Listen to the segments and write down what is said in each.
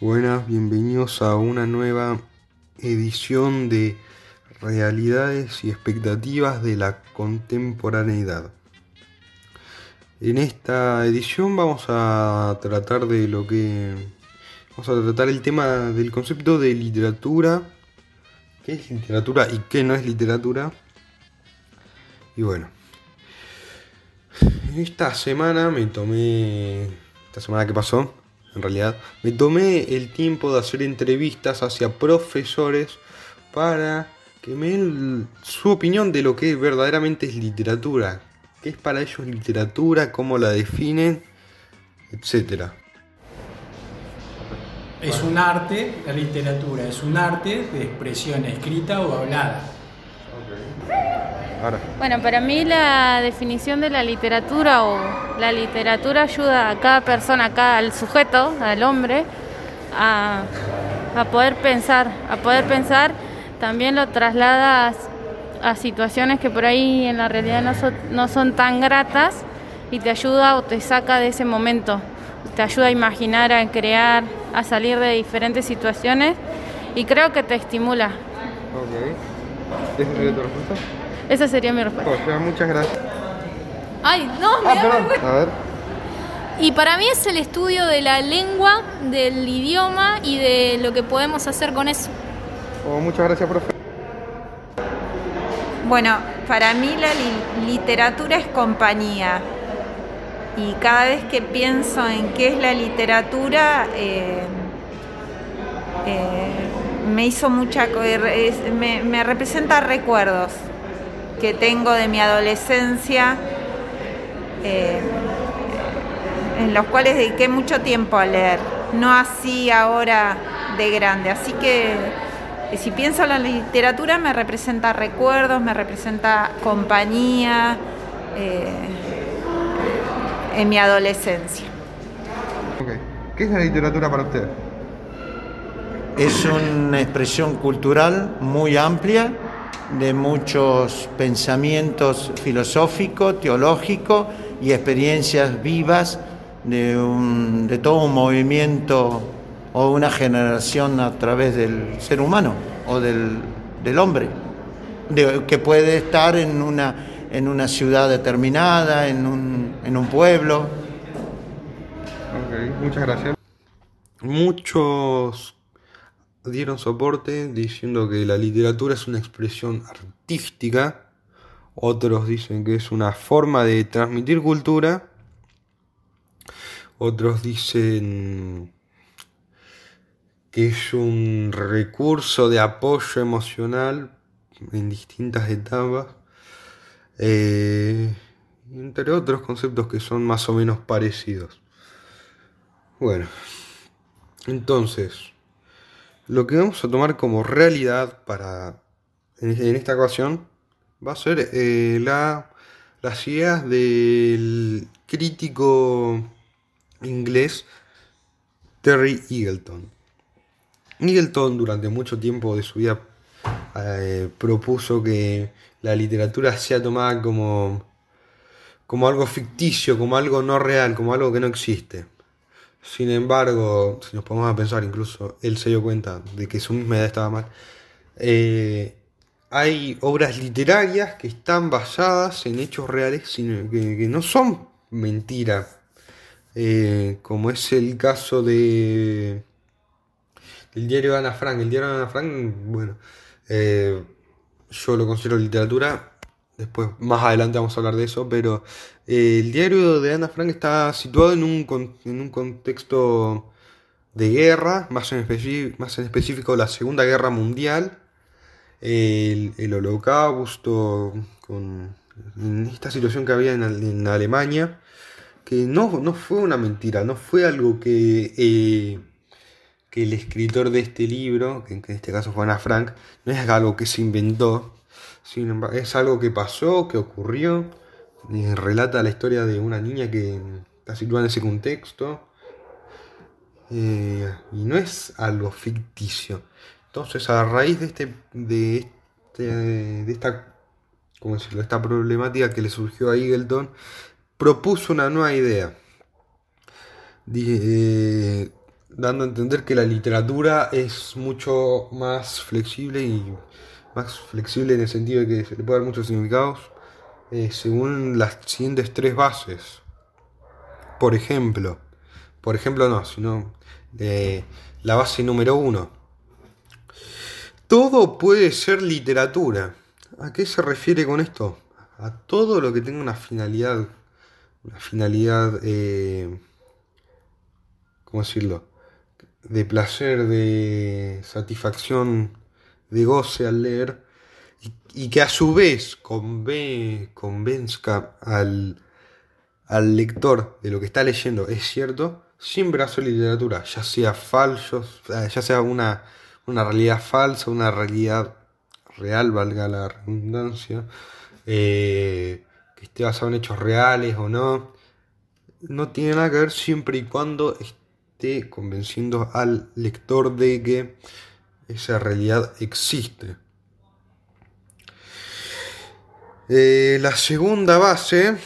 Buenas, bienvenidos a una nueva edición de Realidades y expectativas de la contemporaneidad. En esta edición vamos a tratar de lo que vamos a tratar el tema del concepto de literatura, qué es literatura y qué no es literatura. Y bueno, esta semana me tomé esta semana que pasó en realidad, me tomé el tiempo de hacer entrevistas hacia profesores para que me den su opinión de lo que verdaderamente es literatura, qué es para ellos literatura, cómo la definen, etc. Es un arte, la literatura es un arte de expresión escrita o hablada. Bueno, para mí la definición de la literatura o la literatura ayuda a cada persona, a cada, al sujeto, al hombre, a, poder pensar, a poder pensar, también lo traslada a, situaciones que por ahí en la realidad no son, no son tan gratas y te ayuda o te saca de ese momento, te ayuda a imaginar, a crear, a salir de diferentes situaciones y creo que te estimula. Ok. ¿Esa sería tu respuesta? Esa sería mi respuesta. muchas gracias. Ay, no, ah, A ver. Y para mí es el estudio de la lengua, del idioma y de lo que podemos hacer con eso. Oh, muchas gracias, profe. Bueno, para mí la literatura es compañía. Y cada vez que pienso en qué es la literatura, eh, eh, me hizo mucha. Me, me representa recuerdos que tengo de mi adolescencia, eh, en los cuales dediqué mucho tiempo a leer, no así ahora de grande. Así que eh, si pienso en la literatura me representa recuerdos, me representa compañía eh, en mi adolescencia. ¿Qué es la literatura para usted? Es una expresión cultural muy amplia de muchos pensamientos filosóficos, teológicos y experiencias vivas de, todo un movimiento o una generación a través del ser humano o del, hombre, que puede estar en una, en una ciudad determinada, en un, en un pueblo. muchas gracias. Muchos dieron soporte diciendo que la literatura es una expresión artística, otros dicen que es una forma de transmitir cultura, otros dicen que es un recurso de apoyo emocional en distintas etapas, eh, entre otros conceptos que son más o menos parecidos. Bueno, entonces, lo que vamos a tomar como realidad para en, esta ocasión va a ser eh, la, las ideas del crítico inglés Terry Eagleton. Eagleton durante mucho tiempo de su vida eh, propuso que la literatura sea tomada como, como algo ficticio, como algo no real, como algo que no existe. Sin embargo, si nos ponemos a pensar, incluso él se dio cuenta de que su misma edad estaba mal. Eh, hay obras literarias que están basadas en hechos reales, que, no son mentiras. Eh, como es el caso de el diario de Ana Frank. El diario de Ana Frank, bueno, eh, yo lo considero literatura Después, más adelante vamos a hablar de eso, pero eh, el diario de Ana Frank está situado en un, en un contexto de guerra, más en, más en específico la Segunda Guerra Mundial, el, holocausto, con esta situación que había en, Alemania, que no, no, fue una mentira, no fue algo que, eh, que el escritor de este libro, que en este caso fue Ana Frank, no es algo que se inventó, es algo que pasó, que ocurrió. Relata la historia de una niña que está situada en ese contexto. Eh, y no es algo ficticio. Entonces, a raíz de este. de, este, de esta. ¿cómo decirlo? esta problemática que le surgió a Eagleton, propuso una nueva idea. Eh, dando a entender que la literatura es mucho más flexible y más flexible en el sentido de que se le puede dar muchos significados eh, según las siguientes tres bases. Por ejemplo, por ejemplo no, sino eh, la base número uno. Todo puede ser literatura. ¿A qué se refiere con esto? A todo lo que tenga una finalidad, una finalidad, eh, ¿cómo decirlo? De placer, de satisfacción, de goce al leer y, que a su vez convenzca al, al lector de lo que está leyendo es cierto, siempre hace literatura, ya sea falso, ya sea una, una realidad falsa, una realidad real, valga la redundancia, eh, que esté basado en hechos reales o no, no tiene nada que ver siempre y cuando esté convenciendo al lector de que esa realidad existe. Eh, la segunda base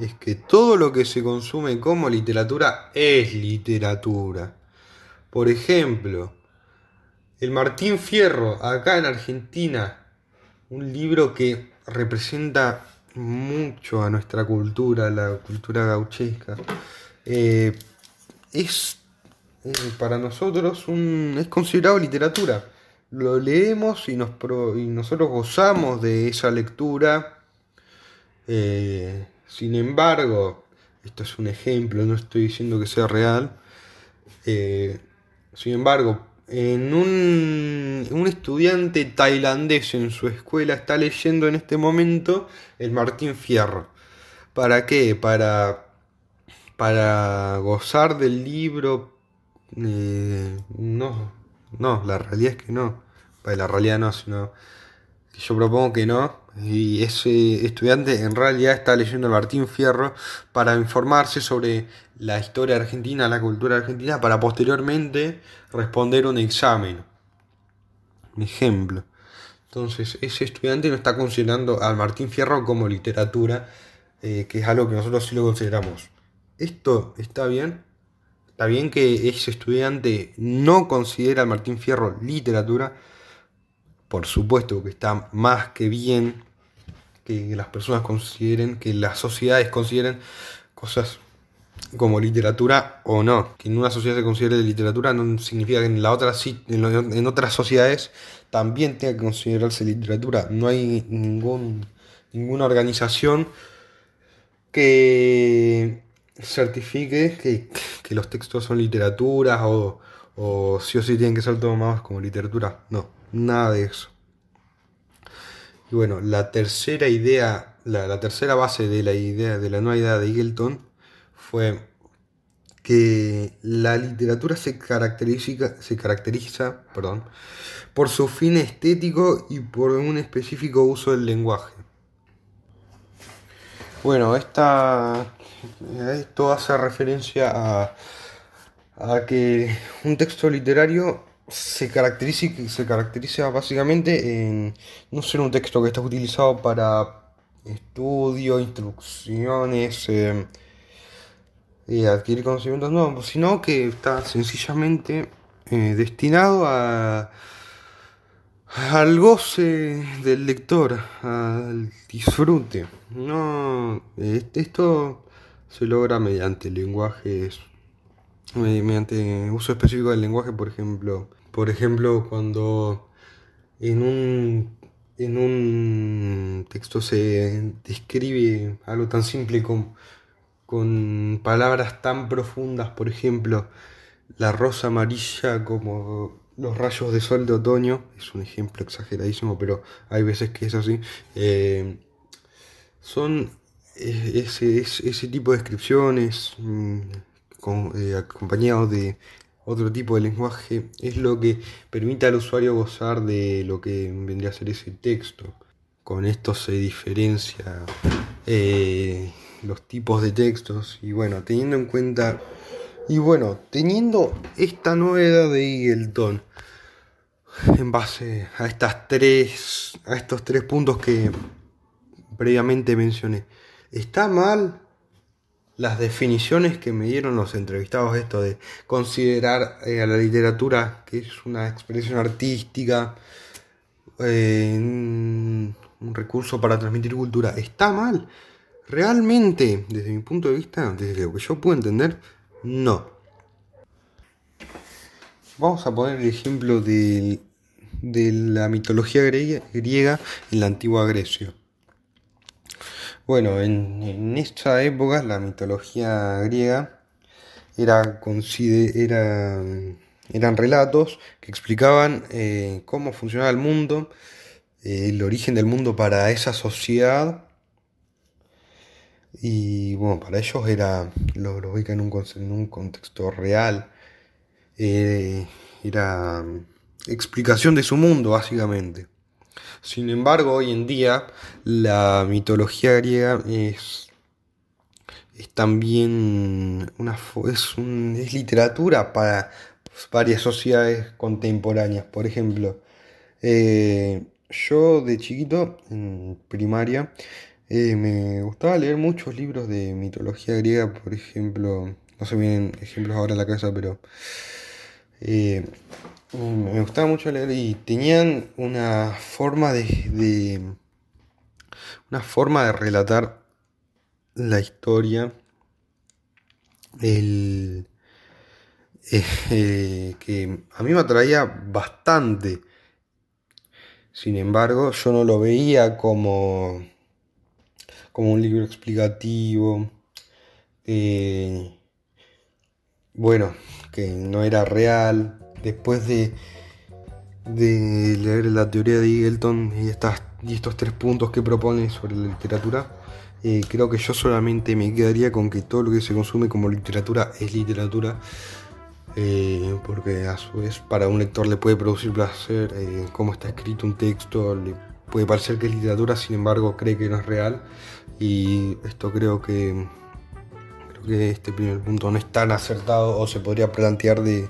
es que todo lo que se consume como literatura es literatura. Por ejemplo, el Martín Fierro, acá en Argentina, un libro que representa mucho a nuestra cultura, la cultura gauchesca, eh, es eh, para nosotros es considerado literatura lo leemos y nosotros gozamos de esa lectura. Eh, sin embargo, esto es un ejemplo, no estoy diciendo que sea real. Eh, sin embargo, en un, un, estudiante tailandés en su escuela está leyendo en este momento el Martín Fierro. ¿Para qué? Para, para gozar del libro. Eh, no, no, la realidad es que no. La realidad no, sino que yo propongo que no. Y ese estudiante en realidad está leyendo a Martín Fierro para informarse sobre la historia argentina, la cultura argentina, para posteriormente responder un examen. Un ejemplo. Entonces, ese estudiante no está considerando al Martín Fierro como literatura, eh, que es algo que nosotros sí lo consideramos. ¿Esto está bien? Está bien que ese estudiante no considera al Martín Fierro literatura. Por supuesto que está más que bien que las personas consideren, que las sociedades consideren cosas como literatura o no. Que en una sociedad se considere literatura no significa que en, la otra, en otras sociedades también tenga que considerarse literatura. No hay ningún, ninguna organización que certifique que, los textos son literatura o, o sí o sí tienen que ser tomados como literatura. No, nada de eso. Y bueno, la tercera idea, la, tercera base de la idea, de la nueva idea de Eagleton fue que la literatura se caracteriza, se caracteriza perdón, por su fin estético y por un específico uso del lenguaje. Bueno, esta, esto hace referencia a, a que un texto literario se caracteriza, se caracteriza básicamente en no ser un texto que está utilizado para estudio, instrucciones, eh, adquirir conocimientos nuevos, sino que está sencillamente eh, destinado a al goce del lector, al disfrute. No, esto se logra mediante lenguajes, mediante uso específico del lenguaje, por ejemplo. Por ejemplo, cuando en un, en un texto se describe algo tan simple como con palabras tan profundas, por ejemplo, la rosa amarilla como los rayos de sol de otoño, es un ejemplo exageradísimo, pero hay veces que es así, eh, son eh, ese, tipo de descripciones mm, eh, acompañados de otro tipo de lenguaje, es lo que permite al usuario gozar de lo que vendría a ser ese texto. Con esto se diferencia los tipos de textos y bueno, teniendo en cuenta y bueno, teniendo esta novedad de Eagleton, en base a estas tres, a estos tres puntos que previamente mencioné, ¿está mal las definiciones que me dieron los entrevistados, esto de considerar eh, a la literatura que es una expresión artística, eh, un, recurso para transmitir cultura, está mal. Realmente, desde mi punto de vista, desde lo que yo puedo entender, no. Vamos a poner el ejemplo de, la mitología griega en la antigua Grecia. Bueno, en, en esta época la mitología griega era, era, eran relatos que explicaban eh, cómo funcionaba el mundo, eh, el origen del mundo para esa sociedad. Y bueno, para ellos era, lo, ubica en un, un contexto real. Eh, era explicación de su mundo, básicamente. Sin embargo, hoy en día la mitología griega es, es también una, es literatura para varias sociedades contemporáneas. Por ejemplo, eh, yo de chiquito, en primaria, eh, me gustaba leer muchos libros de mitología griega, por ejemplo, no se vienen ejemplos ahora en la casa, pero eh, me gustaba mucho leer y tenían una forma de, una forma de relatar la historia el, eh, que a mí me atraía bastante. Sin embargo yo no lo veía como como un libro explicativo eh, bueno que no era real. Después de, leer la teoría de Eagleton y, estas, y estos tres puntos que propone sobre la literatura, eh, creo que yo solamente me quedaría con que todo lo que se consume como literatura es literatura, eh, porque a su vez para un lector le puede producir placer eh, cómo está escrito un texto, le puede parecer que es literatura, sin embargo cree que no es real, y esto creo que, creo que este primer punto no es tan acertado o se podría plantear de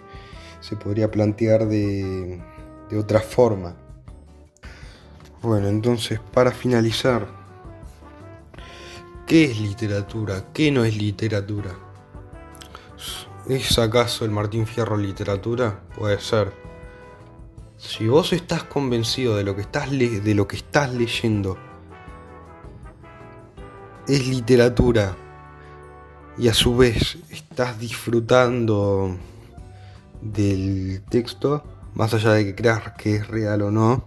se podría plantear de, otra forma. Bueno, entonces para finalizar, ¿qué es literatura? ¿Qué no es literatura? ¿Es acaso el Martín Fierro literatura? Puede ser. Si vos estás convencido de lo que estás, de lo que estás leyendo, es literatura y a su vez estás disfrutando del texto, más allá de que creas que es real o no,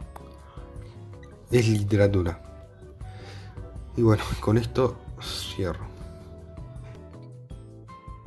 es literatura. Y bueno, con esto cierro.